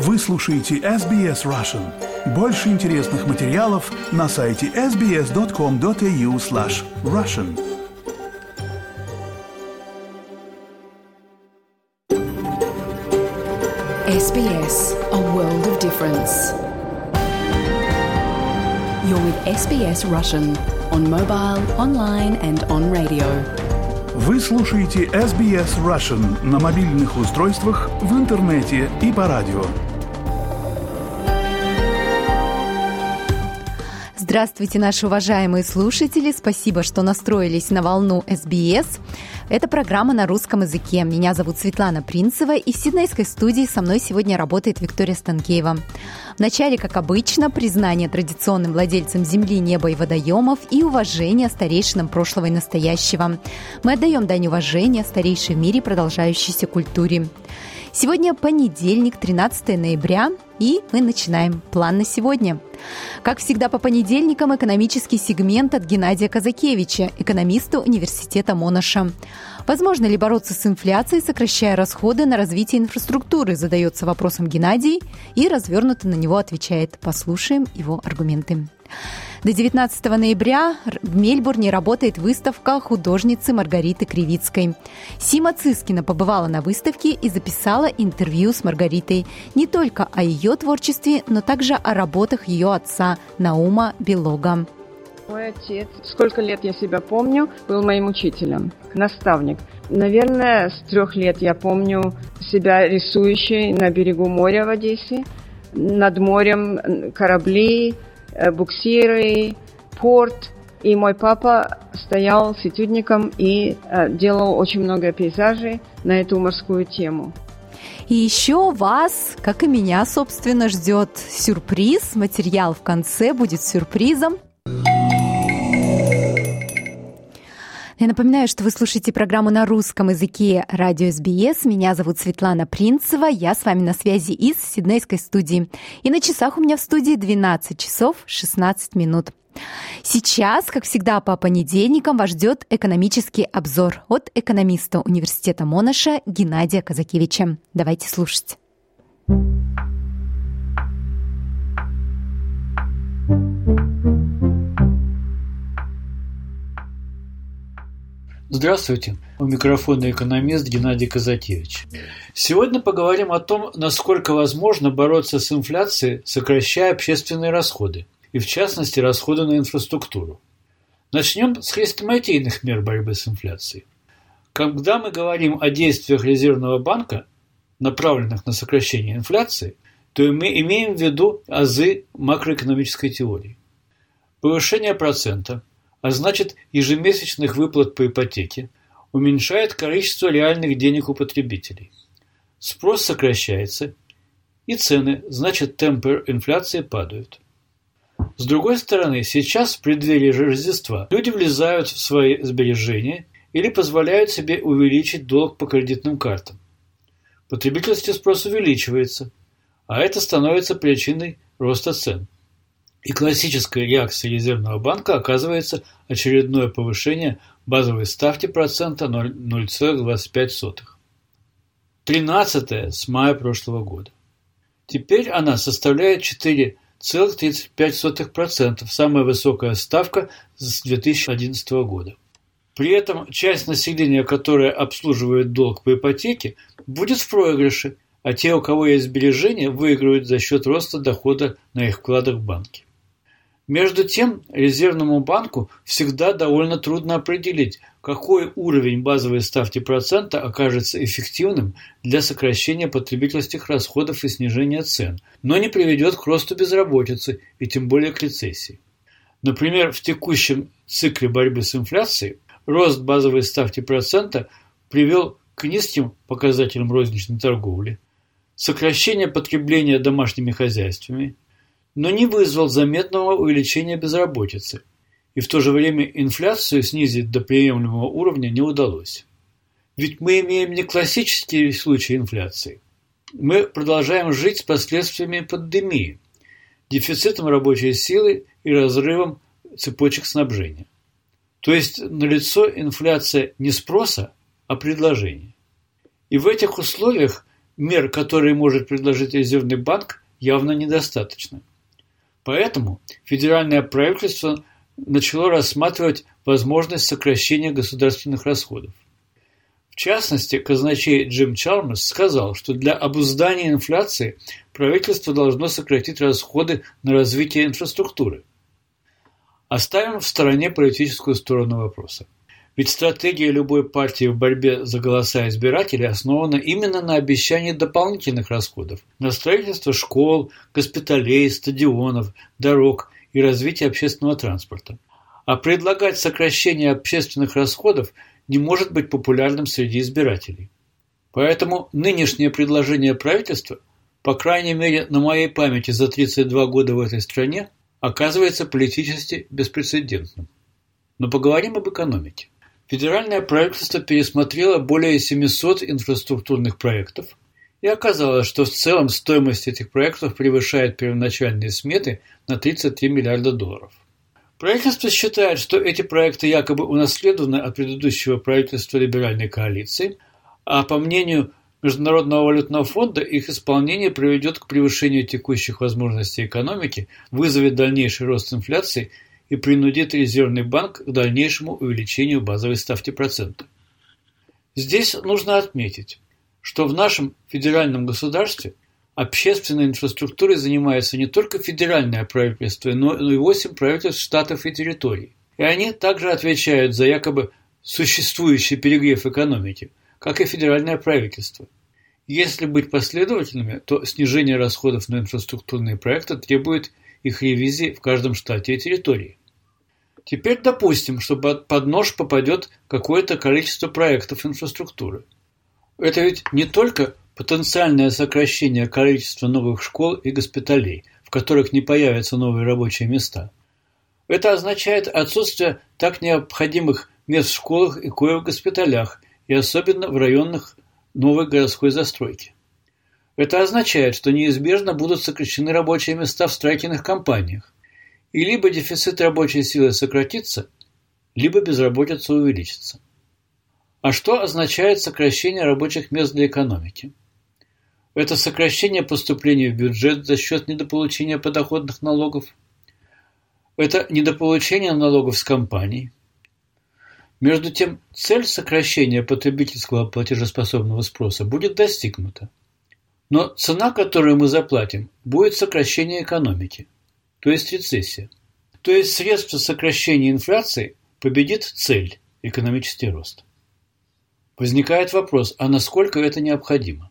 Вы слушаете SBS Russian. Больше интересных материалов на сайте sbs.com.au slash russian. SBS, a world of difference. You're with SBS Russian on mobile, online and on radio. Вы слушаете SBS Russian на мобильных устройствах, в интернете и по радио. Здравствуйте, наши уважаемые слушатели. Спасибо, что настроились на волну SBS. Это программа на русском языке. Меня зовут Светлана Принцева, и в Сиднейской студии со мной сегодня работает Виктория Станкеева. Вначале, как обычно, признание традиционным владельцам земли, неба и водоемов и уважение старейшинам прошлого и настоящего. Мы отдаем дань уважения старейшей в мире продолжающейся культуре. Сегодня понедельник, 13 ноября, и мы начинаем план на сегодня. Как всегда по понедельникам экономический сегмент от Геннадия Казакевича, экономиста университета Монаша. Возможно ли бороться с инфляцией, сокращая расходы на развитие инфраструктуры, задается вопросом Геннадий и развернуто на него отвечает. Послушаем его аргументы. До 19 ноября в Мельбурне работает выставка художницы Маргариты Кривицкой. Сима Цискина побывала на выставке и записала интервью с Маргаритой не только о ее творчестве, но также о работах ее отца Наума Белога. Мой отец, сколько лет я себя помню, был моим учителем, наставник. Наверное, с трех лет я помню себя рисующей на берегу моря в Одессе, над морем корабли, буксиры, порт. И мой папа стоял с этюдником и э, делал очень много пейзажей на эту морскую тему. И еще вас, как и меня, собственно, ждет сюрприз. Материал в конце будет сюрпризом. Я напоминаю, что вы слушаете программу на русском языке радио СБС. Меня зовут Светлана Принцева. Я с вами на связи из Сиднейской студии. И на часах у меня в студии 12 часов 16 минут. Сейчас, как всегда, по понедельникам вас ждет экономический обзор от экономиста университета Монаша Геннадия Казакевича. Давайте слушать. Здравствуйте, у микрофона экономист Геннадий Казатевич. Сегодня поговорим о том, насколько возможно бороться с инфляцией, сокращая общественные расходы, и в частности расходы на инфраструктуру. Начнем с хрестоматийных мер борьбы с инфляцией. Когда мы говорим о действиях Резервного банка, направленных на сокращение инфляции, то мы имеем в виду азы макроэкономической теории. Повышение процента, а значит ежемесячных выплат по ипотеке, уменьшает количество реальных денег у потребителей. Спрос сокращается, и цены, значит темпы инфляции падают. С другой стороны, сейчас в преддверии Рождества люди влезают в свои сбережения или позволяют себе увеличить долг по кредитным картам. Потребительский спрос увеличивается, а это становится причиной роста цен. И классической реакцией Резервного банка оказывается очередное повышение базовой ставки процента 0,25. 13 с мая прошлого года. Теперь она составляет 4,35%, самая высокая ставка с 2011 года. При этом часть населения, которая обслуживает долг по ипотеке, будет в проигрыше, а те, у кого есть сбережения, выигрывают за счет роста дохода на их вкладах в банке. Между тем, Резервному банку всегда довольно трудно определить, какой уровень базовой ставки процента окажется эффективным для сокращения потребительских расходов и снижения цен, но не приведет к росту безработицы и тем более к рецессии. Например, в текущем цикле борьбы с инфляцией рост базовой ставки процента привел к низким показателям розничной торговли, сокращение потребления домашними хозяйствами – но не вызвал заметного увеличения безработицы, и в то же время инфляцию снизить до приемлемого уровня не удалось. Ведь мы имеем не классический случай инфляции. Мы продолжаем жить с последствиями пандемии, дефицитом рабочей силы и разрывом цепочек снабжения. То есть налицо инфляция не спроса, а предложения. И в этих условиях мер, которые может предложить резервный банк, явно недостаточно. Поэтому федеральное правительство начало рассматривать возможность сокращения государственных расходов. В частности, казначей Джим Чалмерс сказал, что для обуздания инфляции правительство должно сократить расходы на развитие инфраструктуры. Оставим в стороне политическую сторону вопроса. Ведь стратегия любой партии в борьбе за голоса избирателей основана именно на обещании дополнительных расходов на строительство школ, госпиталей, стадионов, дорог и развитие общественного транспорта. А предлагать сокращение общественных расходов не может быть популярным среди избирателей. Поэтому нынешнее предложение правительства, по крайней мере на моей памяти за 32 года в этой стране, оказывается политически беспрецедентным. Но поговорим об экономике. Федеральное правительство пересмотрело более 700 инфраструктурных проектов, и оказалось, что в целом стоимость этих проектов превышает первоначальные сметы на 33 миллиарда долларов. Правительство считает, что эти проекты якобы унаследованы от предыдущего правительства либеральной коалиции, а по мнению Международного валютного фонда их исполнение приведет к превышению текущих возможностей экономики, вызовет дальнейший рост инфляции – и принудит Резервный банк к дальнейшему увеличению базовой ставки процента. Здесь нужно отметить, что в нашем федеральном государстве общественной инфраструктурой занимается не только федеральное правительство, но и восемь правительств штатов и территорий. И они также отвечают за якобы существующий перегрев экономики, как и федеральное правительство. Если быть последовательными, то снижение расходов на инфраструктурные проекты требует их ревизии в каждом штате и территории. Теперь допустим, что под нож попадет какое-то количество проектов инфраструктуры. Это ведь не только потенциальное сокращение количества новых школ и госпиталей, в которых не появятся новые рабочие места. Это означает отсутствие так необходимых мест в школах и кое в госпиталях, и особенно в районах новой городской застройки. Это означает, что неизбежно будут сокращены рабочие места в строительных компаниях, и либо дефицит рабочей силы сократится, либо безработица увеличится. А что означает сокращение рабочих мест для экономики? Это сокращение поступлений в бюджет за счет недополучения подоходных налогов. Это недополучение налогов с компаний. Между тем, цель сокращения потребительского платежеспособного спроса будет достигнута. Но цена, которую мы заплатим, будет сокращение экономики – то есть рецессия. То есть средство сокращения инфляции победит цель – экономический рост. Возникает вопрос, а насколько это необходимо?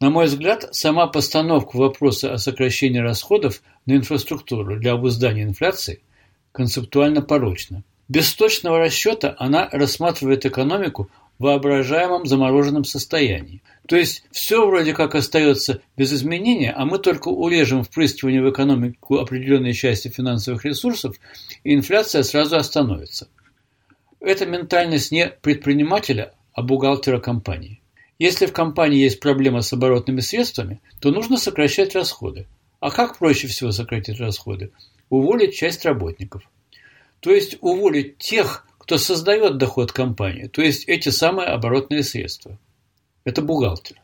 На мой взгляд, сама постановка вопроса о сокращении расходов на инфраструктуру для обуздания инфляции концептуально порочна. Без точного расчета она рассматривает экономику воображаемом замороженном состоянии. То есть все вроде как остается без изменения, а мы только урежем впрыскивание в экономику определенной части финансовых ресурсов, и инфляция сразу остановится. Это ментальность не предпринимателя, а бухгалтера компании. Если в компании есть проблема с оборотными средствами, то нужно сокращать расходы. А как проще всего сократить расходы? Уволить часть работников. То есть уволить тех, кто создает доход компании, то есть эти самые оборотные средства. Это бухгалтер.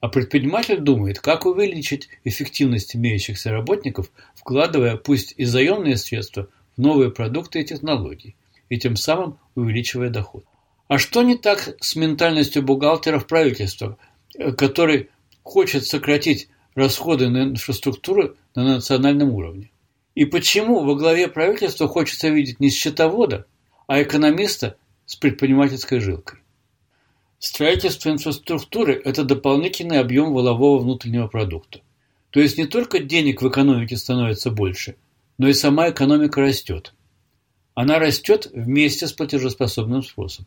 А предприниматель думает, как увеличить эффективность имеющихся работников, вкладывая пусть и заемные средства в новые продукты и технологии, и тем самым увеличивая доход. А что не так с ментальностью бухгалтеров правительства, который хочет сократить расходы на инфраструктуру на национальном уровне? И почему во главе правительства хочется видеть не счетовода, а экономиста с предпринимательской жилкой. Строительство инфраструктуры – это дополнительный объем волового внутреннего продукта. То есть не только денег в экономике становится больше, но и сама экономика растет. Она растет вместе с платежеспособным спросом.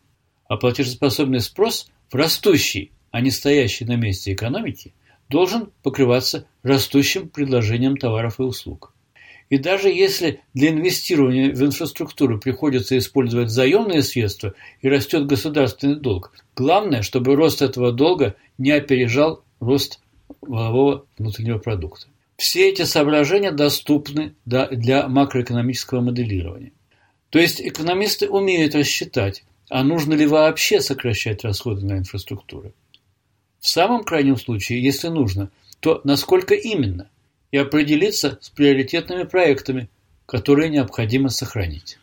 А платежеспособный спрос в растущей, а не стоящей на месте экономике должен покрываться растущим предложением товаров и услуг. И даже если для инвестирования в инфраструктуру приходится использовать заемные средства и растет государственный долг, главное, чтобы рост этого долга не опережал рост валового внутреннего продукта. Все эти соображения доступны для макроэкономического моделирования. То есть экономисты умеют рассчитать, а нужно ли вообще сокращать расходы на инфраструктуру. В самом крайнем случае, если нужно, то насколько именно, и определиться с приоритетными проектами, которые необходимо сохранить.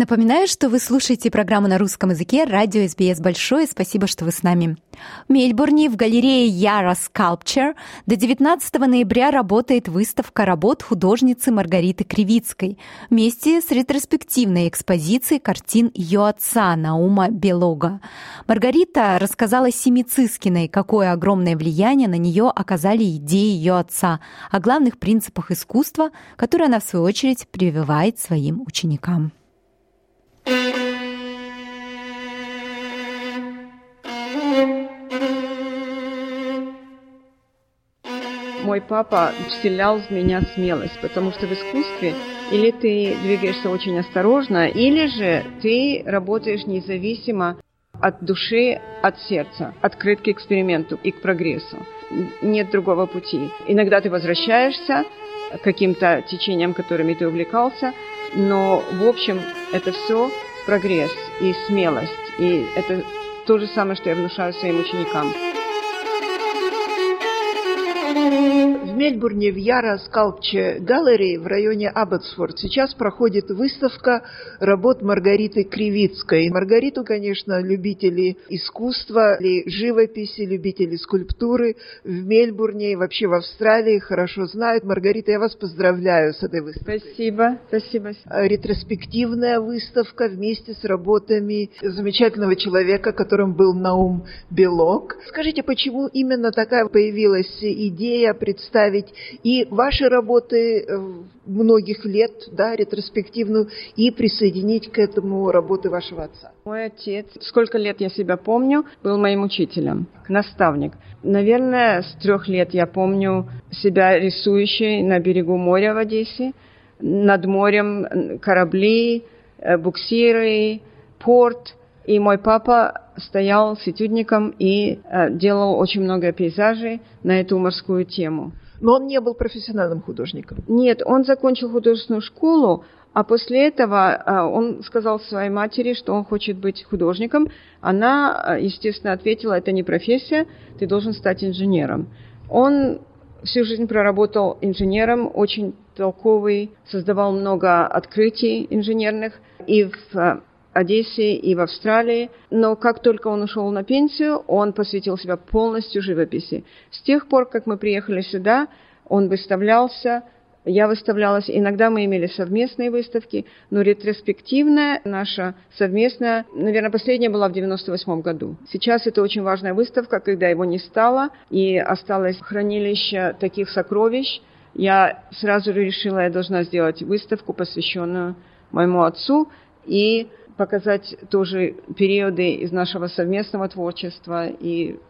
Напоминаю, что вы слушаете программу на русском языке «Радио СБС Большое». Спасибо, что вы с нами. В Мельбурне в галерее Яра Sculpture до 19 ноября работает выставка работ художницы Маргариты Кривицкой вместе с ретроспективной экспозицией картин ее отца Наума Белога. Маргарита рассказала Семи Цискиной, какое огромное влияние на нее оказали идеи ее отца, о главных принципах искусства, которые она, в свою очередь, прививает своим ученикам. Мой папа вселял в меня смелость, потому что в искусстве или ты двигаешься очень осторожно, или же ты работаешь независимо от души, от сердца, открыт к эксперименту и к прогрессу. Нет другого пути. Иногда ты возвращаешься каким-то течениям, которыми ты увлекался, но в общем это все прогресс и смелость. И это то же самое, что я внушаю своим ученикам. Мельбурне в Яра Скалпче Галлери в районе Абботсфорд сейчас проходит выставка работ Маргариты Кривицкой. Маргариту, конечно, любители искусства, живописи, любители скульптуры в Мельбурне и вообще в Австралии хорошо знают. Маргарита, я вас поздравляю с этой выставкой. Спасибо, спасибо. Ретроспективная выставка вместе с работами замечательного человека, которым был Наум Белок. Скажите, почему именно такая появилась идея представить и ваши работы э, многих лет, да, ретроспективную, и присоединить к этому работы вашего отца? Мой отец, сколько лет я себя помню, был моим учителем, наставник. Наверное, с трех лет я помню себя рисующей на берегу моря в Одессе, над морем корабли, э, буксиры, порт. И мой папа стоял с этюдником и э, делал очень много пейзажей на эту морскую тему. Но он не был профессиональным художником. Нет, он закончил художественную школу, а после этого э, он сказал своей матери, что он хочет быть художником. Она, э, естественно, ответила, это не профессия, ты должен стать инженером. Он всю жизнь проработал инженером, очень толковый, создавал много открытий инженерных и в э, Одессе и в Австралии, но как только он ушел на пенсию, он посвятил себя полностью живописи. С тех пор, как мы приехали сюда, он выставлялся, я выставлялась, иногда мы имели совместные выставки, но ретроспективная наша совместная, наверное, последняя была в 98 году. Сейчас это очень важная выставка, когда его не стало, и осталось хранилище таких сокровищ. Я сразу решила, я должна сделать выставку, посвященную моему отцу, и показать тоже периоды из нашего совместного творчества и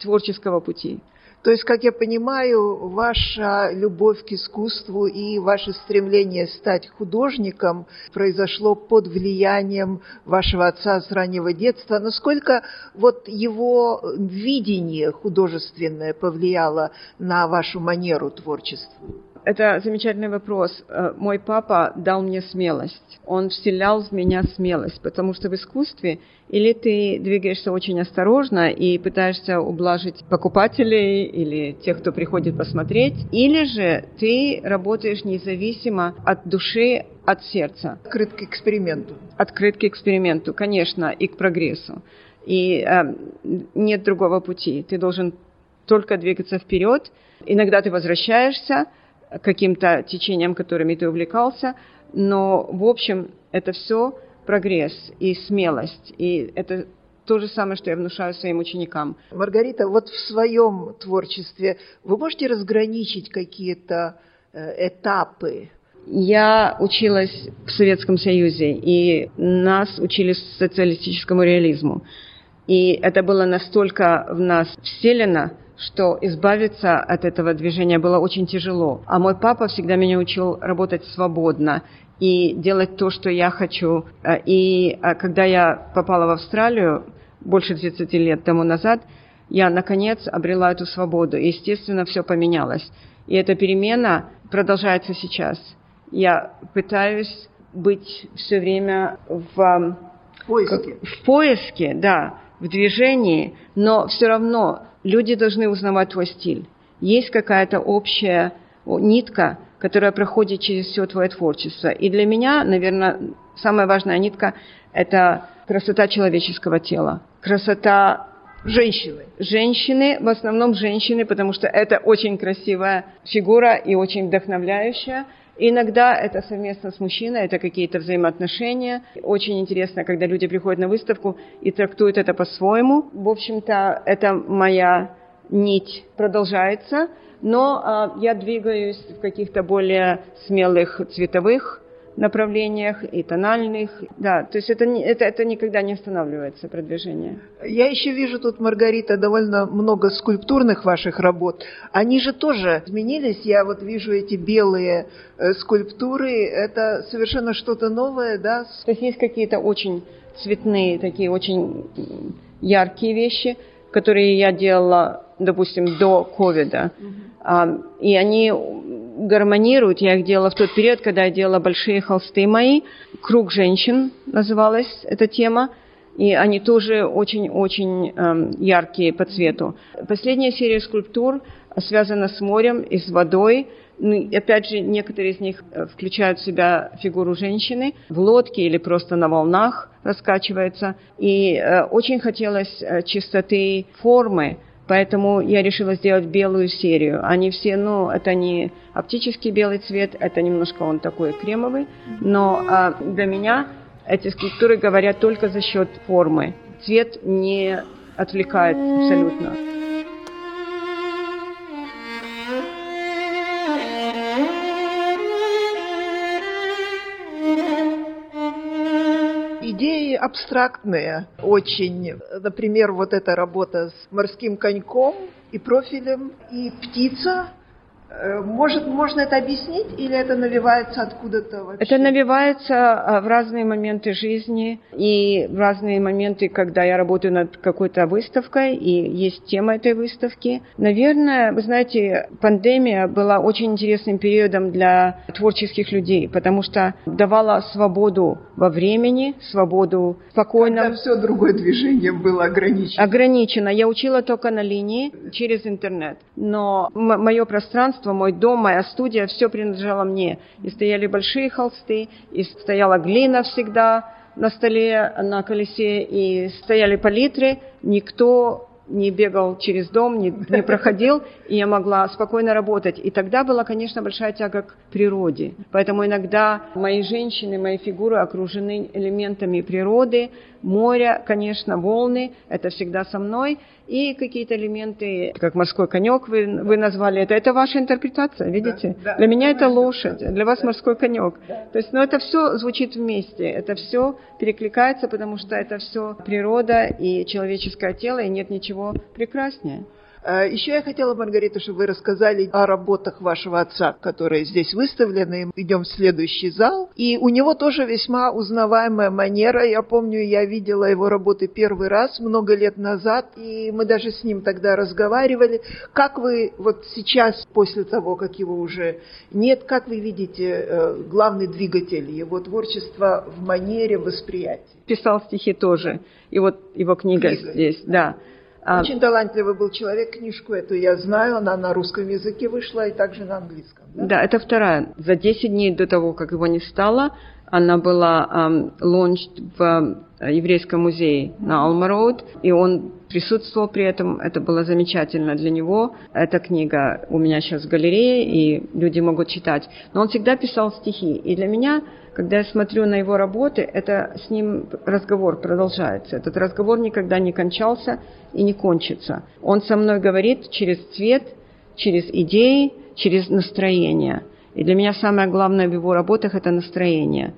творческого пути. То есть, как я понимаю, ваша любовь к искусству и ваше стремление стать художником произошло под влиянием вашего отца с раннего детства. Насколько вот его видение художественное повлияло на вашу манеру творчества? Это замечательный вопрос. Э, мой папа дал мне смелость. Он вселял в меня смелость, потому что в искусстве или ты двигаешься очень осторожно и пытаешься ублажить покупателей или тех, кто приходит посмотреть, или же ты работаешь независимо от души, от сердца. Открыт к эксперименту. Открыт к эксперименту, конечно, и к прогрессу. И э, нет другого пути. Ты должен только двигаться вперед. Иногда ты возвращаешься, каким-то течениям, которыми ты увлекался, но в общем это все прогресс и смелость, и это то же самое, что я внушаю своим ученикам. Маргарита, вот в своем творчестве вы можете разграничить какие-то э, этапы? Я училась в Советском Союзе, и нас учили социалистическому реализму. И это было настолько в нас вселено, что избавиться от этого движения было очень тяжело. А мой папа всегда меня учил работать свободно и делать то, что я хочу. А, и а, когда я попала в Австралию больше 30 лет тому назад, я, наконец, обрела эту свободу. И, естественно, все поменялось. И эта перемена продолжается сейчас. Я пытаюсь быть все время в поиске. в поиске, да, в движении, но все равно люди должны узнавать твой стиль. Есть какая-то общая нитка, которая проходит через все твое творчество. И для меня, наверное, самая важная нитка – это красота человеческого тела, красота Женщины. Женщины, в основном женщины, потому что это очень красивая фигура и очень вдохновляющая. Иногда это совместно с мужчиной, это какие-то взаимоотношения. Очень интересно, когда люди приходят на выставку и трактуют это по-своему. В общем-то, это моя нить продолжается, но э, я двигаюсь в каких-то более смелых цветовых направлениях и тональных. Да, то есть это, это, это никогда не останавливается, продвижение. Я еще вижу тут, Маргарита, довольно много скульптурных ваших работ. Они же тоже изменились. Я вот вижу эти белые э, скульптуры. Это совершенно что-то новое, да? То есть есть какие-то очень цветные, такие очень яркие вещи, которые я делала, допустим, до ковида. Uh-huh. И они гармонируют. Я их делала в тот период, когда я делала большие холсты мои. «Круг женщин» называлась эта тема. И они тоже очень-очень э, яркие по цвету. Последняя серия скульптур связана с морем и с водой. Ну, опять же, некоторые из них э, включают в себя фигуру женщины в лодке или просто на волнах раскачивается. И э, очень хотелось э, чистоты формы, Поэтому я решила сделать белую серию. Они все, ну, это не оптический белый цвет, это немножко он такой кремовый, но а, для меня эти скульптуры говорят только за счет формы. Цвет не отвлекает абсолютно. Абстрактные очень. Например, вот эта работа с морским коньком и профилем, и птица – может, можно это объяснить или это навивается откуда-то вообще? Это навивается а, в разные моменты жизни и в разные моменты, когда я работаю над какой-то выставкой и есть тема этой выставки. Наверное, вы знаете, пандемия была очень интересным периодом для творческих людей, потому что давала свободу во времени, свободу спокойно. Когда все другое движение было ограничено. Ограничено. Я учила только на линии через интернет, но мое пространство пространство, мой дом, моя студия, все принадлежало мне. И стояли большие холсты, и стояла глина всегда на столе, на колесе, и стояли палитры. Никто не бегал через дом, не, не проходил, и я могла спокойно работать. И тогда была, конечно, большая тяга к природе. Поэтому иногда мои женщины, мои фигуры окружены элементами природы, моря, конечно, волны, это всегда со мной, и какие-то элементы, как морской конек вы, вы назвали это, это ваша интерпретация, видите? Да, да. Для меня это лошадь, для вас морской конек. Да. То есть, ну, это все звучит вместе, это все перекликается, потому что это все природа и человеческое тело, и нет ничего прекраснее. А, Еще я хотела, Маргарита, чтобы вы рассказали о работах вашего отца, которые здесь выставлены. Идем в следующий зал. И у него тоже весьма узнаваемая манера. Я помню, я видела его работы первый раз много лет назад, и мы даже с ним тогда разговаривали. Как вы вот сейчас, после того, как его уже нет, как вы видите э, главный двигатель его творчества в манере восприятия? Писал стихи тоже. И вот его книга, книга. здесь, да. А, Очень талантливый был человек, книжку эту я знаю, она на русском языке вышла и также на английском. Да, да это вторая. За 10 дней до того, как его не стало, она была launched в еврейском музее на Алма-Роуд, и он присутствовал при этом. Это было замечательно для него. Эта книга у меня сейчас в галерее, и люди могут читать. Но он всегда писал стихи. И для меня когда я смотрю на его работы, это с ним разговор продолжается. Этот разговор никогда не кончался и не кончится. Он со мной говорит через цвет, через идеи, через настроение. И для меня самое главное в его работах – это настроение.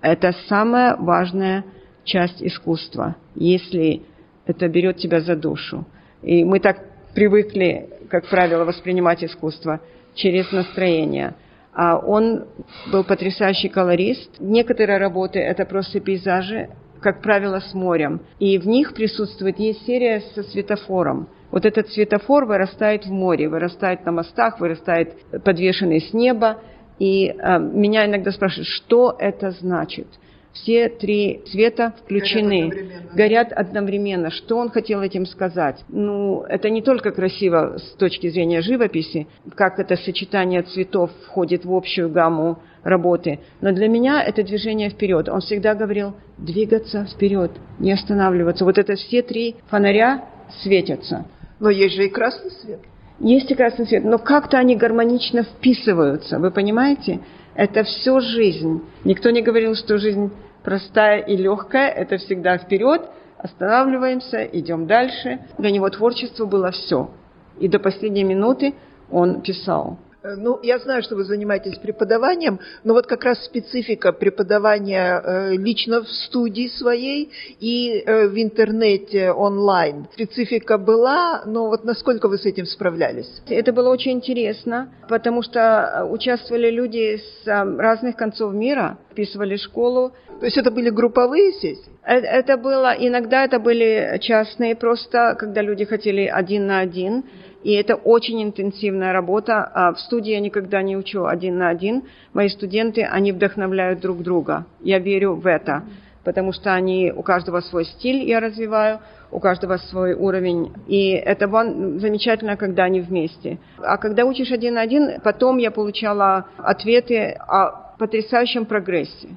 Это самая важная часть искусства, если это берет тебя за душу. И мы так привыкли, как правило, воспринимать искусство через настроение – а он был потрясающий колорист. Некоторые работы – это просто пейзажи, как правило, с морем. И в них присутствует, есть серия со светофором. Вот этот светофор вырастает в море, вырастает на мостах, вырастает подвешенный с неба. И э, меня иногда спрашивают, что это значит – все три цвета включены, горят одновременно. горят одновременно. Что он хотел этим сказать? Ну, это не только красиво с точки зрения живописи, как это сочетание цветов входит в общую гамму работы, но для меня это движение вперед. Он всегда говорил двигаться вперед, не останавливаться. Вот это все три фонаря светятся. Но есть же и красный свет. Есть и красный свет, но как-то они гармонично вписываются, вы понимаете? Это все жизнь. Никто не говорил, что жизнь простая и легкая. Это всегда вперед, останавливаемся, идем дальше. Для него творчество было все. И до последней минуты он писал. Э, ну, я знаю, что вы занимаетесь преподаванием, но вот как раз специфика преподавания э, лично в студии своей и э, в интернете онлайн. Специфика была, но вот насколько вы с этим справлялись? Это было очень интересно, потому что участвовали люди с разных концов мира, вписывали школу. То есть это были групповые сессии? Это было, иногда это были частные просто, когда люди хотели один на один. И это очень интенсивная работа. А в студии я никогда не учу один на один. Мои студенты, они вдохновляют друг друга. Я верю в это, потому что они, у каждого свой стиль я развиваю, у каждого свой уровень. И это замечательно, когда они вместе. А когда учишь один на один, потом я получала ответы о потрясающем прогрессе.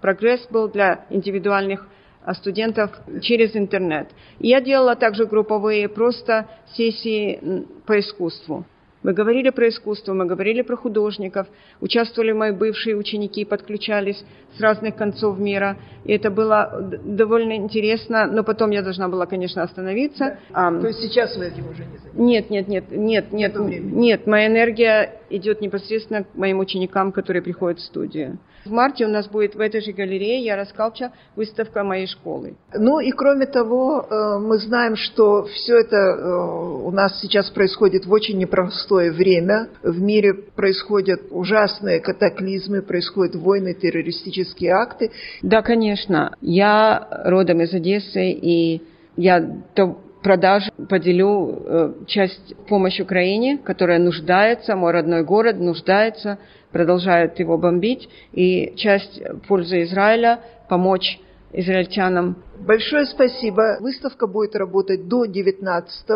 Прогресс был для индивидуальных студентов через интернет. я делала также групповые просто сессии по искусству. Мы говорили про искусство, мы говорили про художников, участвовали мои бывшие ученики, подключались с разных концов мира. И это было довольно интересно, но потом я должна была, конечно, остановиться. Да. То есть сейчас вы этим уже не занимаетесь? Нет, нет, нет, нет, нет, нет. Моя энергия идет непосредственно к моим ученикам, которые приходят в студию. В марте у нас будет в этой же галерее Яра Скалча выставка моей школы. Ну и кроме того, э, мы знаем, что все это э, у нас сейчас происходит в очень непростое время. В мире происходят ужасные катаклизмы, происходят войны, террористические акты. Да, конечно. Я родом из Одессы, и я то продаж поделю э, часть помощи Украине, которая нуждается, мой родной город нуждается продолжают его бомбить, и часть пользы Израиля помочь израильтянам. Большое спасибо. Выставка будет работать до 19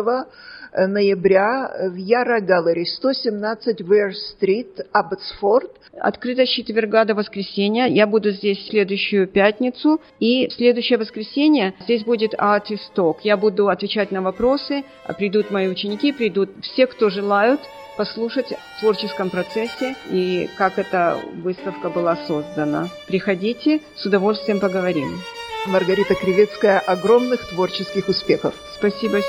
ноября в Яра Галлери, 117 Вер-стрит, Абботсфорд. Открыто с четверга до воскресенья. Я буду здесь следующую пятницу. И следующее воскресенье здесь будет Talk. Я буду отвечать на вопросы. Придут мои ученики, придут все, кто желают послушать в творческом процессе и как эта выставка была создана. Приходите, с удовольствием поговорим. Маргарита Кривецкая, огромных творческих успехов. Спасибо.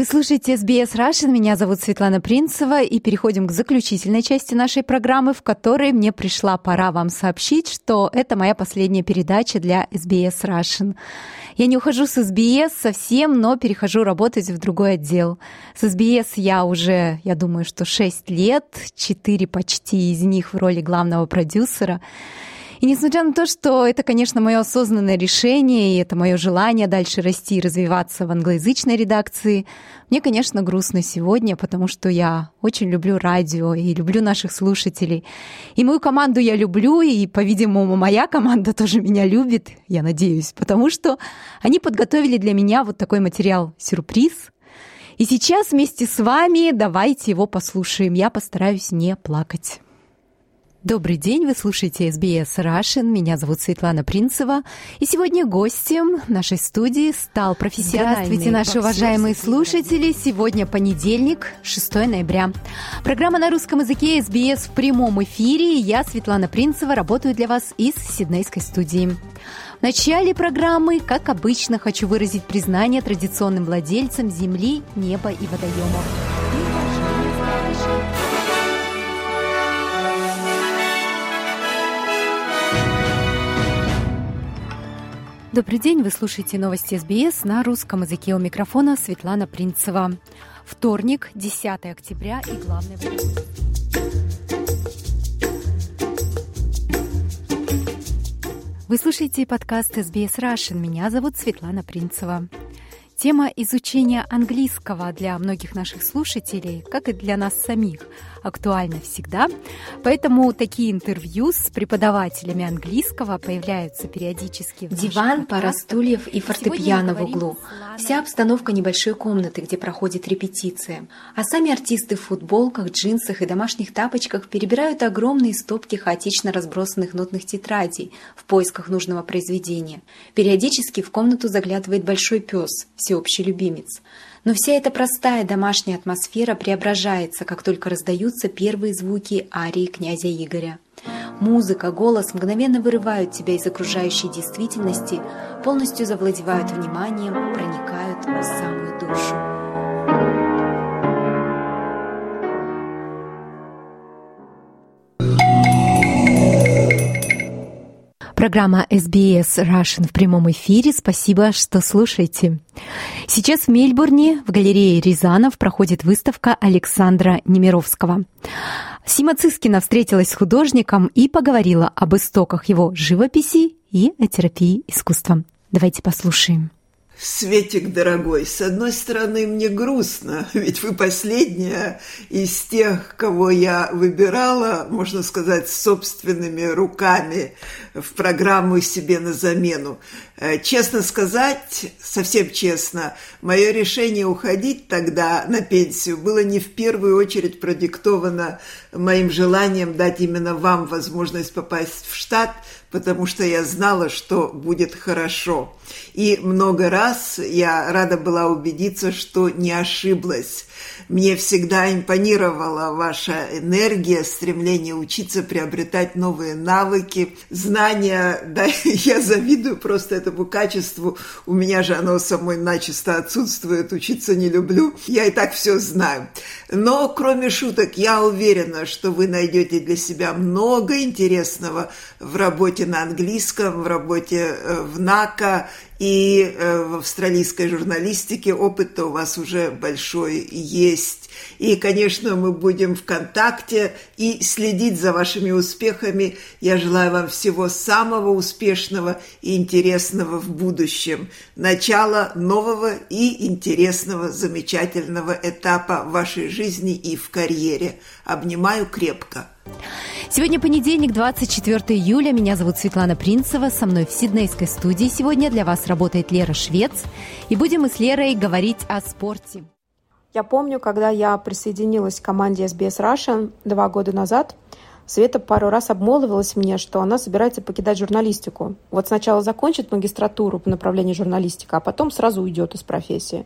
Вы слушаете SBS Russian, меня зовут Светлана Принцева, и переходим к заключительной части нашей программы, в которой мне пришла пора вам сообщить, что это моя последняя передача для SBS Russian. Я не ухожу с SBS совсем, но перехожу работать в другой отдел. С SBS я уже, я думаю, что 6 лет, 4 почти из них в роли главного продюсера. И несмотря на то, что это, конечно, мое осознанное решение, и это мое желание дальше расти и развиваться в англоязычной редакции, мне, конечно, грустно сегодня, потому что я очень люблю радио и люблю наших слушателей. И мою команду я люблю, и, по-видимому, моя команда тоже меня любит, я надеюсь, потому что они подготовили для меня вот такой материал-сюрприз, и сейчас вместе с вами давайте его послушаем. Я постараюсь не плакать. Добрый день, вы слушаете SBS Russian. Меня зовут Светлана Принцева. И сегодня гостем нашей студии стал профессиональный... Здравствуйте, наши уважаемые слушатели. Сегодня понедельник, 6 ноября. Программа на русском языке SBS в прямом эфире. Я, Светлана Принцева, работаю для вас из Сиднейской студии. В начале программы, как обычно, хочу выразить признание традиционным владельцам земли, неба и водоемов. Добрый день, вы слушаете новости СБС на русском языке у микрофона Светлана Принцева. Вторник, 10 октября и главное... Вы слушаете подкаст SBS Russian. Меня зовут Светлана Принцева. Тема изучения английского для многих наших слушателей, как и для нас самих, актуальна всегда. Поэтому такие интервью с преподавателями английского появляются периодически. В Диван, пара стульев и фортепиано в углу. Вся обстановка небольшой комнаты, где проходит репетиция. А сами артисты в футболках, джинсах и домашних тапочках перебирают огромные стопки хаотично разбросанных нотных тетрадей в поисках нужного произведения. Периодически в комнату заглядывает большой пес, всеобщий любимец. Но вся эта простая домашняя атмосфера преображается, как только раздаются первые звуки арии князя Игоря. Музыка, голос мгновенно вырывают тебя из окружающей действительности, полностью завладевают вниманием, проникают в самую душу. Программа SBS Russian в прямом эфире. Спасибо, что слушаете. Сейчас в Мельбурне в галерее Рязанов проходит выставка Александра Немировского. Сима Цискина встретилась с художником и поговорила об истоках его живописи и о терапии искусством. Давайте послушаем. Светик, дорогой, с одной стороны, мне грустно, ведь вы последняя из тех, кого я выбирала, можно сказать, собственными руками в программу себе на замену. Э, честно сказать, совсем честно, мое решение уходить тогда на пенсию было не в первую очередь продиктовано моим желанием дать именно вам возможность попасть в штат, потому что я знала, что будет хорошо. И много раз я рада была убедиться, что не ошиблась. Мне всегда импонировала ваша энергия, стремление учиться, приобретать новые навыки, знания. Да, я завидую просто этому качеству. У меня же оно самой начисто отсутствует, учиться не люблю. Я и так все знаю. Но, кроме шуток, я уверена, что вы найдете для себя много интересного в работе на английском, в работе э, в НАКО и э, в австралийской журналистике опыт-то у вас уже большой есть. И, конечно, мы будем в контакте и следить за вашими успехами. Я желаю вам всего самого успешного и интересного в будущем. Начало нового и интересного, замечательного этапа в вашей жизни и в карьере. Обнимаю крепко. Сегодня понедельник, 24 июля. Меня зовут Светлана Принцева. Со мной в Сиднейской студии сегодня для вас работает Лера Швец. И будем мы с Лерой говорить о спорте. Я помню, когда я присоединилась к команде SBS Russian два года назад, Света пару раз обмолвилась мне, что она собирается покидать журналистику. Вот сначала закончит магистратуру по направлению журналистика, а потом сразу уйдет из профессии.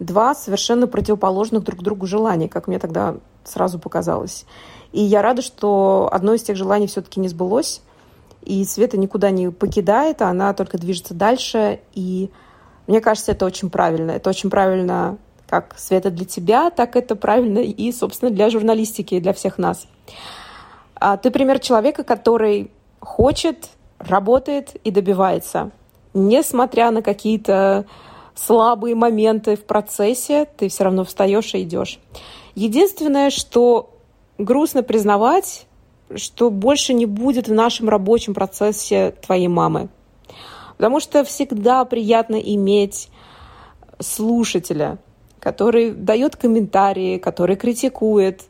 Два совершенно противоположных друг другу желания, как мне тогда сразу показалось. И я рада, что одно из тех желаний все-таки не сбылось. И Света никуда не покидает, а она только движется дальше. И мне кажется, это очень правильно. Это очень правильно как Света для тебя, так это правильно и, собственно, для журналистики, и для всех нас. А ты пример человека, который хочет, работает и добивается. Несмотря на какие-то слабые моменты в процессе, ты все равно встаешь и идешь. Единственное, что грустно признавать, что больше не будет в нашем рабочем процессе твоей мамы. Потому что всегда приятно иметь слушателя, который дает комментарии, который критикует,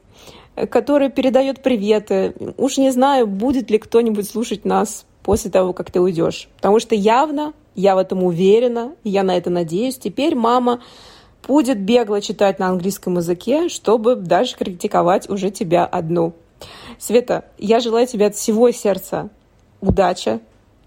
который передает приветы. Уж не знаю, будет ли кто-нибудь слушать нас после того, как ты уйдешь. Потому что явно, я в этом уверена, я на это надеюсь, теперь мама будет бегло читать на английском языке, чтобы дальше критиковать уже тебя одну. Света, я желаю тебе от всего сердца удачи,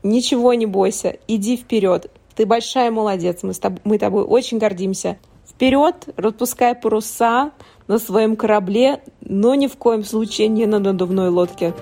ничего не бойся, иди вперед. Ты большая молодец, мы, с тобой, мы тобой очень гордимся. Вперед, распускай паруса на своем корабле, но ни в коем случае не на надувной лодке.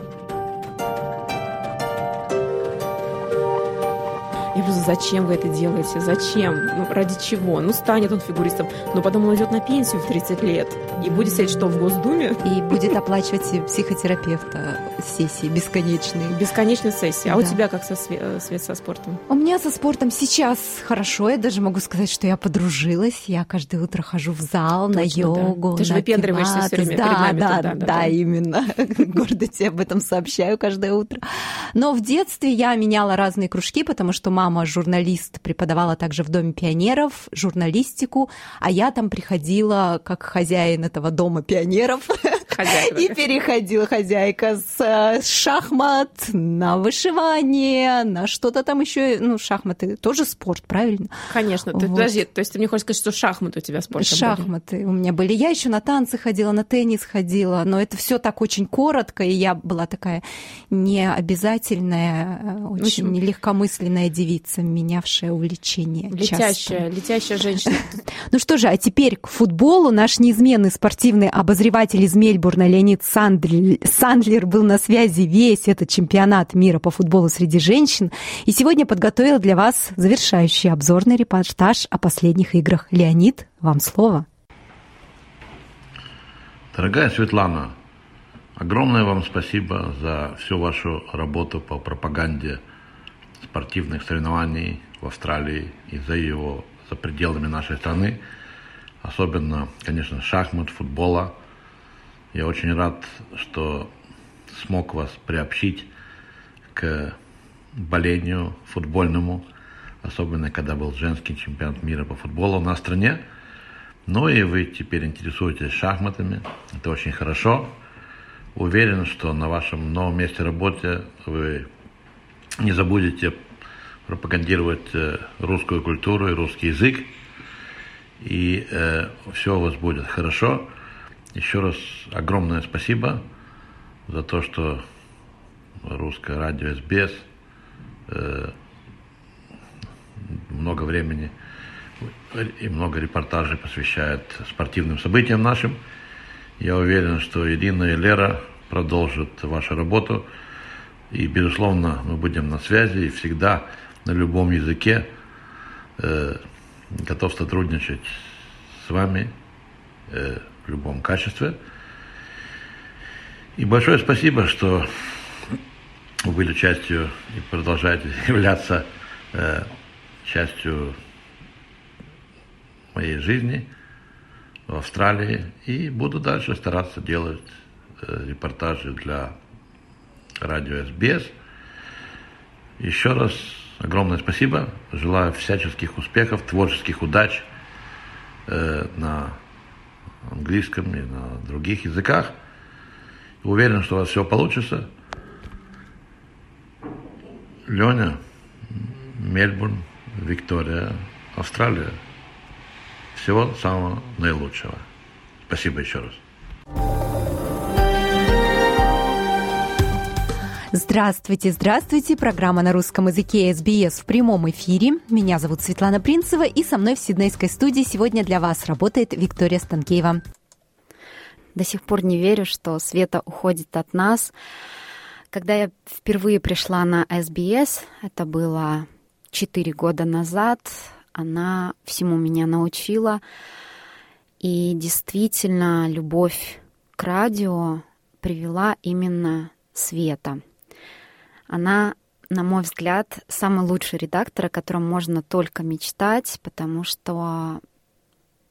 Просто, зачем вы это делаете? Зачем? Ну, ради чего? Ну, станет он фигуристом, но потом он уйдет на пенсию в 30 лет и будет сидеть что, в Госдуме? И будет оплачивать психотерапевта сессии бесконечные. Бесконечные сессии. А да. у тебя как со свет со спортом? У меня со спортом сейчас хорошо. Я даже могу сказать, что я подружилась. Я каждое утро хожу в зал, Точно, на йогу. Да. Ты же выпендриваешься все время да, перед нами. Да, да, да, да, именно. Гордо тебе об этом сообщаю каждое утро. Но в детстве я меняла разные кружки, потому что мама журналист, преподавала также в Доме пионеров журналистику, а я там приходила как хозяин этого Дома пионеров. Хозяйка. И переходила хозяйка с, с шахмат на вышивание, на что-то там еще. Ну, шахматы тоже спорт, правильно? Конечно. Вот. Подожди, то есть ты мне хочешь сказать, что шахматы у тебя спортом Шахматы были? у меня были. Я еще на танцы ходила, на теннис ходила, но это все так очень коротко, и я была такая необязательная, э, очень общем, легкомысленная девица, менявшая увлечение. Летящая, часто. летящая женщина. Ну что же, а теперь к футболу. Наш неизменный спортивный обозреватель из Мельбурна Леонид Сандлер был на связи весь этот чемпионат мира по футболу среди женщин. И сегодня подготовил для вас завершающий обзорный репортаж о последних играх. Леонид, вам слово. Дорогая Светлана, огромное вам спасибо за всю вашу работу по пропаганде спортивных соревнований в Австралии и за его за пределами нашей страны, особенно, конечно, шахмат, футбола. Я очень рад, что смог вас приобщить к болению футбольному, особенно когда был женский чемпионат мира по футболу в стране. Ну и вы теперь интересуетесь шахматами, это очень хорошо. Уверен, что на вашем новом месте работы вы не забудете пропагандировать э, русскую культуру и русский язык, и э, все у вас будет хорошо. Еще раз огромное спасибо за то, что русское радио СБС э, много времени и много репортажей посвящает спортивным событиям нашим. Я уверен, что Ирина и Лера продолжат вашу работу. И, безусловно, мы будем на связи и всегда на любом языке, э, готов сотрудничать с вами э, в любом качестве. И большое спасибо, что вы были частью и продолжаете являться э, частью моей жизни в Австралии. И буду дальше стараться делать э, репортажи для радио СБС. Еще раз огромное спасибо. Желаю всяческих успехов, творческих удач э, на английском и на других языках. Уверен, что у вас все получится. Леня, Мельбурн, Виктория, Австралия. Всего самого наилучшего. Спасибо еще раз. Здравствуйте, здравствуйте. Программа на русском языке СБС в прямом эфире. Меня зовут Светлана Принцева, и со мной в Сиднейской студии сегодня для вас работает Виктория Станкеева. До сих пор не верю, что Света уходит от нас. Когда я впервые пришла на СБС, это было четыре года назад, она всему меня научила. И действительно, любовь к радио привела именно Света — она, на мой взгляд, самый лучший редактор, о котором можно только мечтать, потому что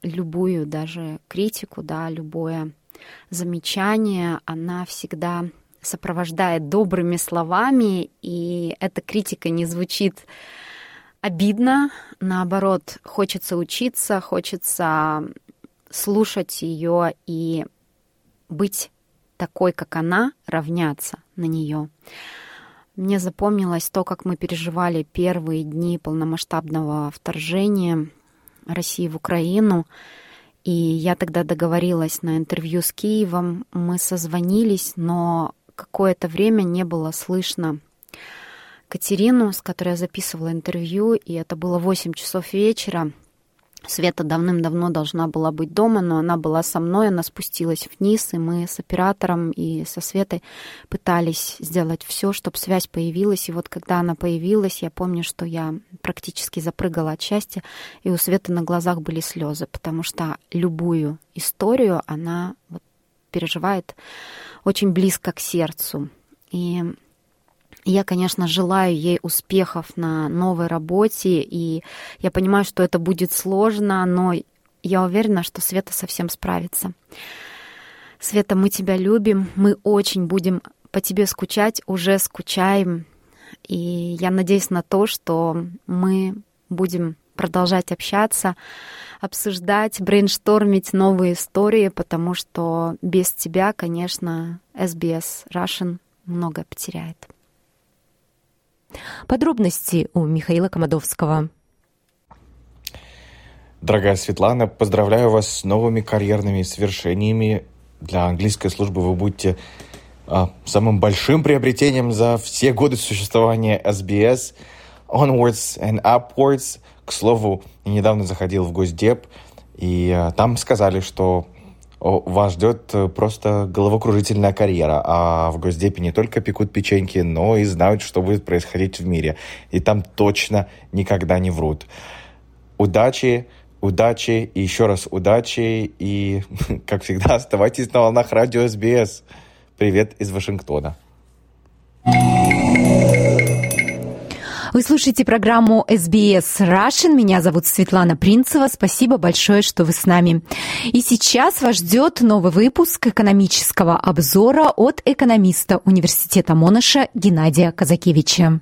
любую даже критику, да, любое замечание, она всегда сопровождает добрыми словами, и эта критика не звучит обидно, наоборот, хочется учиться, хочется слушать ее и быть такой, как она, равняться на нее. Мне запомнилось то, как мы переживали первые дни полномасштабного вторжения России в Украину. И я тогда договорилась на интервью с Киевом. Мы созвонились, но какое-то время не было слышно Катерину, с которой я записывала интервью, и это было 8 часов вечера. Света давным-давно должна была быть дома, но она была со мной, она спустилась вниз, и мы с оператором и со Светой пытались сделать все, чтобы связь появилась. И вот когда она появилась, я помню, что я практически запрыгала от счастья, и у Светы на глазах были слезы, потому что любую историю она вот переживает очень близко к сердцу. И я, конечно, желаю ей успехов на новой работе, и я понимаю, что это будет сложно, но я уверена, что Света совсем справится. Света, мы тебя любим, мы очень будем по тебе скучать, уже скучаем, и я надеюсь на то, что мы будем продолжать общаться, обсуждать, брейнштормить новые истории, потому что без тебя, конечно, SBS Russian многое потеряет. Подробности у Михаила Комадовского. Дорогая Светлана, поздравляю вас с новыми карьерными свершениями. Для английской службы вы будете а, самым большим приобретением за все годы существования SBS. Onwards and upwards. К слову, недавно заходил в Госдеп, и а, там сказали, что вас ждет э, просто головокружительная карьера. А в Госдепе не только пекут печеньки, но и знают, что будет происходить в мире. И там точно никогда не врут. Удачи, удачи и еще раз удачи. И, как всегда, оставайтесь на волнах радио СБС. Привет из Вашингтона. Вы слушаете программу SBS Russian. Меня зовут Светлана Принцева. Спасибо большое, что вы с нами. И сейчас вас ждет новый выпуск экономического обзора от экономиста Университета Монаша Геннадия Казакевича.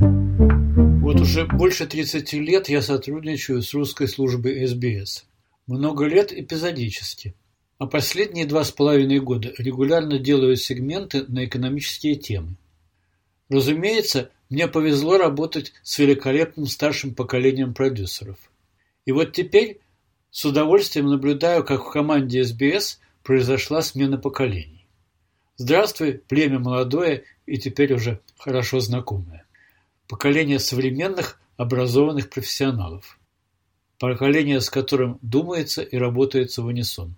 Вот уже больше 30 лет я сотрудничаю с русской службой СБС. Много лет эпизодически. А последние два с половиной года регулярно делаю сегменты на экономические темы. Разумеется, мне повезло работать с великолепным старшим поколением продюсеров. И вот теперь с удовольствием наблюдаю, как в команде СБС произошла смена поколений. Здравствуй, племя молодое и теперь уже хорошо знакомое. Поколение современных, образованных профессионалов. Поколение, с которым думается и работается в унисон.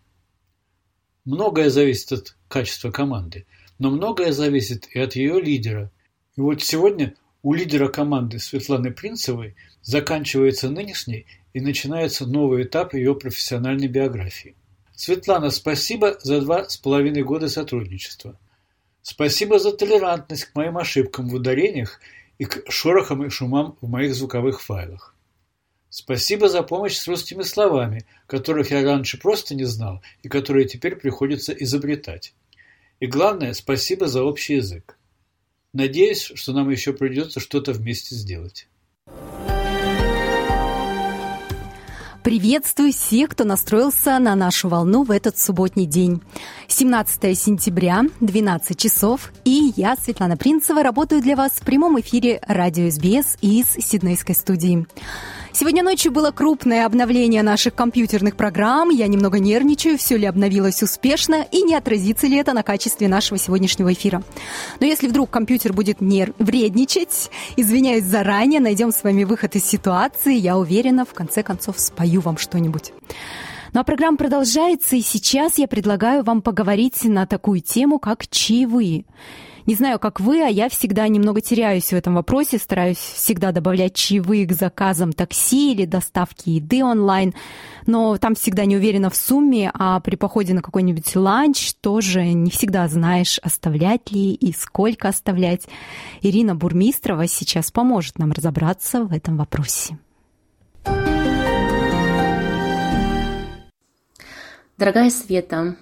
Многое зависит от качества команды, но многое зависит и от ее лидера – и вот сегодня у лидера команды Светланы Принцевой заканчивается нынешний и начинается новый этап ее профессиональной биографии. Светлана, спасибо за два с половиной года сотрудничества. Спасибо за толерантность к моим ошибкам в ударениях и к шорохам и шумам в моих звуковых файлах. Спасибо за помощь с русскими словами, которых я раньше просто не знал и которые теперь приходится изобретать. И главное, спасибо за общий язык. Надеюсь, что нам еще придется что-то вместе сделать. Приветствую всех, кто настроился на нашу волну в этот субботний день. 17 сентября, 12 часов, и я, Светлана Принцева, работаю для вас в прямом эфире радио СБС из Сиднейской студии. Сегодня ночью было крупное обновление наших компьютерных программ. Я немного нервничаю, все ли обновилось успешно и не отразится ли это на качестве нашего сегодняшнего эфира. Но если вдруг компьютер будет нерв... вредничать, извиняюсь заранее, найдем с вами выход из ситуации. Я уверена, в конце концов спою вам что-нибудь. Ну а программа продолжается, и сейчас я предлагаю вам поговорить на такую тему, как чаевые. Не знаю, как вы, а я всегда немного теряюсь в этом вопросе, стараюсь всегда добавлять чаевые к заказам такси или доставки еды онлайн, но там всегда не уверена в сумме, а при походе на какой-нибудь ланч тоже не всегда знаешь, оставлять ли и сколько оставлять. Ирина Бурмистрова сейчас поможет нам разобраться в этом вопросе. Дорогая Света,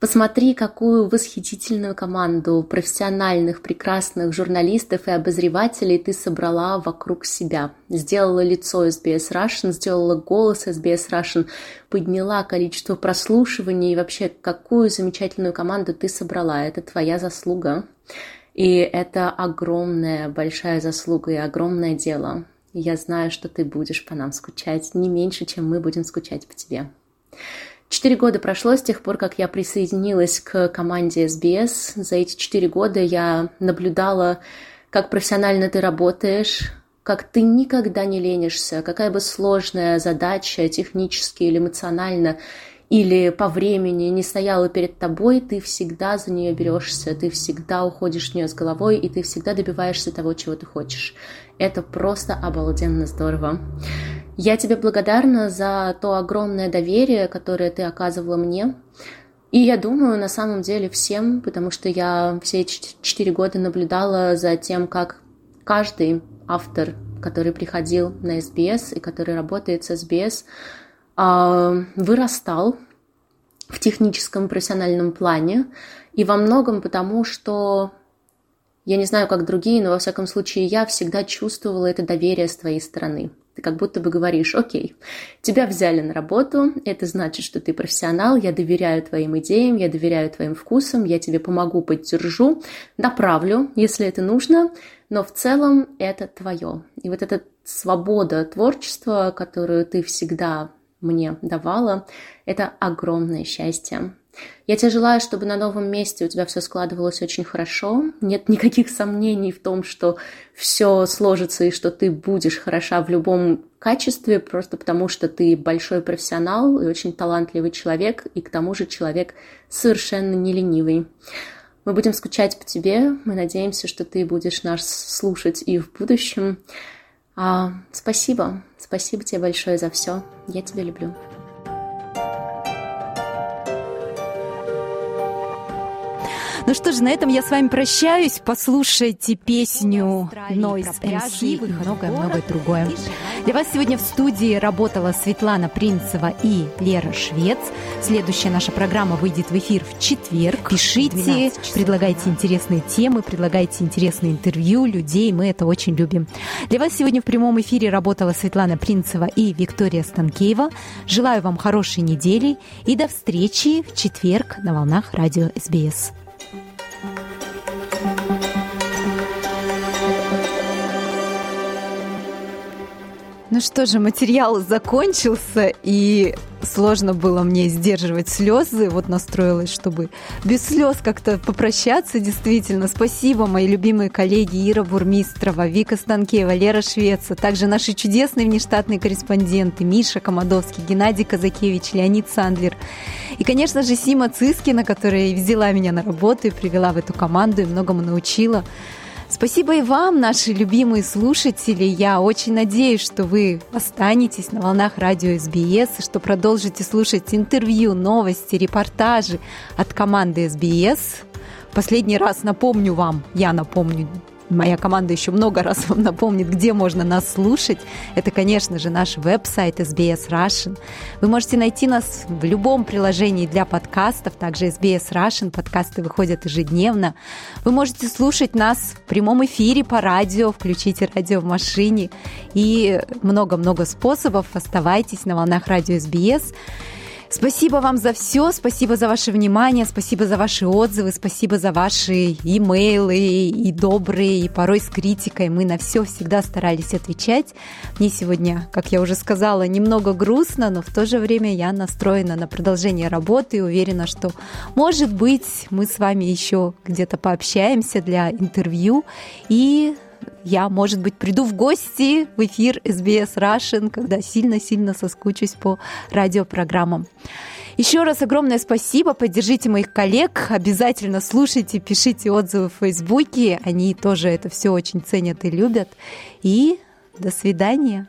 Посмотри, какую восхитительную команду профессиональных, прекрасных журналистов и обозревателей ты собрала вокруг себя. Сделала лицо SBS Russian, сделала голос SBS Russian, подняла количество прослушиваний и вообще какую замечательную команду ты собрала. Это твоя заслуга. И это огромная, большая заслуга и огромное дело. Я знаю, что ты будешь по нам скучать не меньше, чем мы будем скучать по тебе. Четыре года прошло с тех пор, как я присоединилась к команде SBS. За эти четыре года я наблюдала, как профессионально ты работаешь, как ты никогда не ленишься, какая бы сложная задача технически или эмоционально или по времени не стояла перед тобой, ты всегда за нее берешься, ты всегда уходишь в нее с головой, и ты всегда добиваешься того, чего ты хочешь. Это просто обалденно здорово. Я тебе благодарна за то огромное доверие, которое ты оказывала мне, И я думаю, на самом деле всем, потому что я все четыре года наблюдала за тем, как каждый автор, который приходил на СБС и который работает с СБС, а, вырастал в техническом профессиональном плане. И во многом потому, что я не знаю, как другие, но во всяком случае я всегда чувствовала это доверие с твоей стороны. Ты как будто бы говоришь, окей, тебя взяли на работу, это значит, что ты профессионал, я доверяю твоим идеям, я доверяю твоим вкусам, я тебе помогу, поддержу, направлю, если это нужно, но в целом это твое. И вот эта свобода творчества, которую ты всегда мне давала, это огромное счастье. Я тебе желаю, чтобы на новом месте у тебя все складывалось очень хорошо. Нет никаких сомнений в том, что все сложится и что ты будешь хороша в любом качестве, просто потому что ты большой профессионал и очень талантливый человек, и к тому же человек совершенно не ленивый. Мы будем скучать по тебе, мы надеемся, что ты будешь нас слушать и в будущем. А, спасибо, спасибо тебе большое за все. Я тебя люблю. Ну что же, на этом я с вами прощаюсь. Послушайте песню Noise MC и многое-многое другое. Для вас сегодня в студии работала Светлана Принцева и Лера Швец. Следующая наша программа выйдет в эфир в четверг. Пишите, предлагайте интересные темы, предлагайте интересные интервью людей. Мы это очень любим. Для вас сегодня в прямом эфире работала Светлана Принцева и Виктория Станкеева. Желаю вам хорошей недели и до встречи в четверг на волнах радио СБС. Ну что же, материал закончился, и сложно было мне сдерживать слезы. Вот настроилась, чтобы без слез как-то попрощаться, действительно. Спасибо, мои любимые коллеги Ира Бурмистрова, Вика Станкеева, Лера Швеца, также наши чудесные внештатные корреспонденты Миша Комадовский, Геннадий Казакевич, Леонид Сандлер. И, конечно же, Сима Цискина, которая взяла меня на работу и привела в эту команду и многому научила. Спасибо и вам, наши любимые слушатели. Я очень надеюсь, что вы останетесь на волнах радио СБС, что продолжите слушать интервью, новости, репортажи от команды СБС. Последний раз напомню вам, я напомню моя команда еще много раз вам напомнит, где можно нас слушать. Это, конечно же, наш веб-сайт SBS Russian. Вы можете найти нас в любом приложении для подкастов, также SBS Russian. Подкасты выходят ежедневно. Вы можете слушать нас в прямом эфире по радио, включите радио в машине и много-много способов. Оставайтесь на волнах радио SBS. Спасибо вам за все, спасибо за ваше внимание, спасибо за ваши отзывы, спасибо за ваши имейлы и добрые, и порой с критикой. Мы на все всегда старались отвечать. Мне сегодня, как я уже сказала, немного грустно, но в то же время я настроена на продолжение работы и уверена, что, может быть, мы с вами еще где-то пообщаемся для интервью и я, может быть, приду в гости в эфир SBS Russian, когда сильно-сильно соскучусь по радиопрограммам. Еще раз огромное спасибо. Поддержите моих коллег. Обязательно слушайте, пишите отзывы в Фейсбуке. Они тоже это все очень ценят и любят. И до свидания.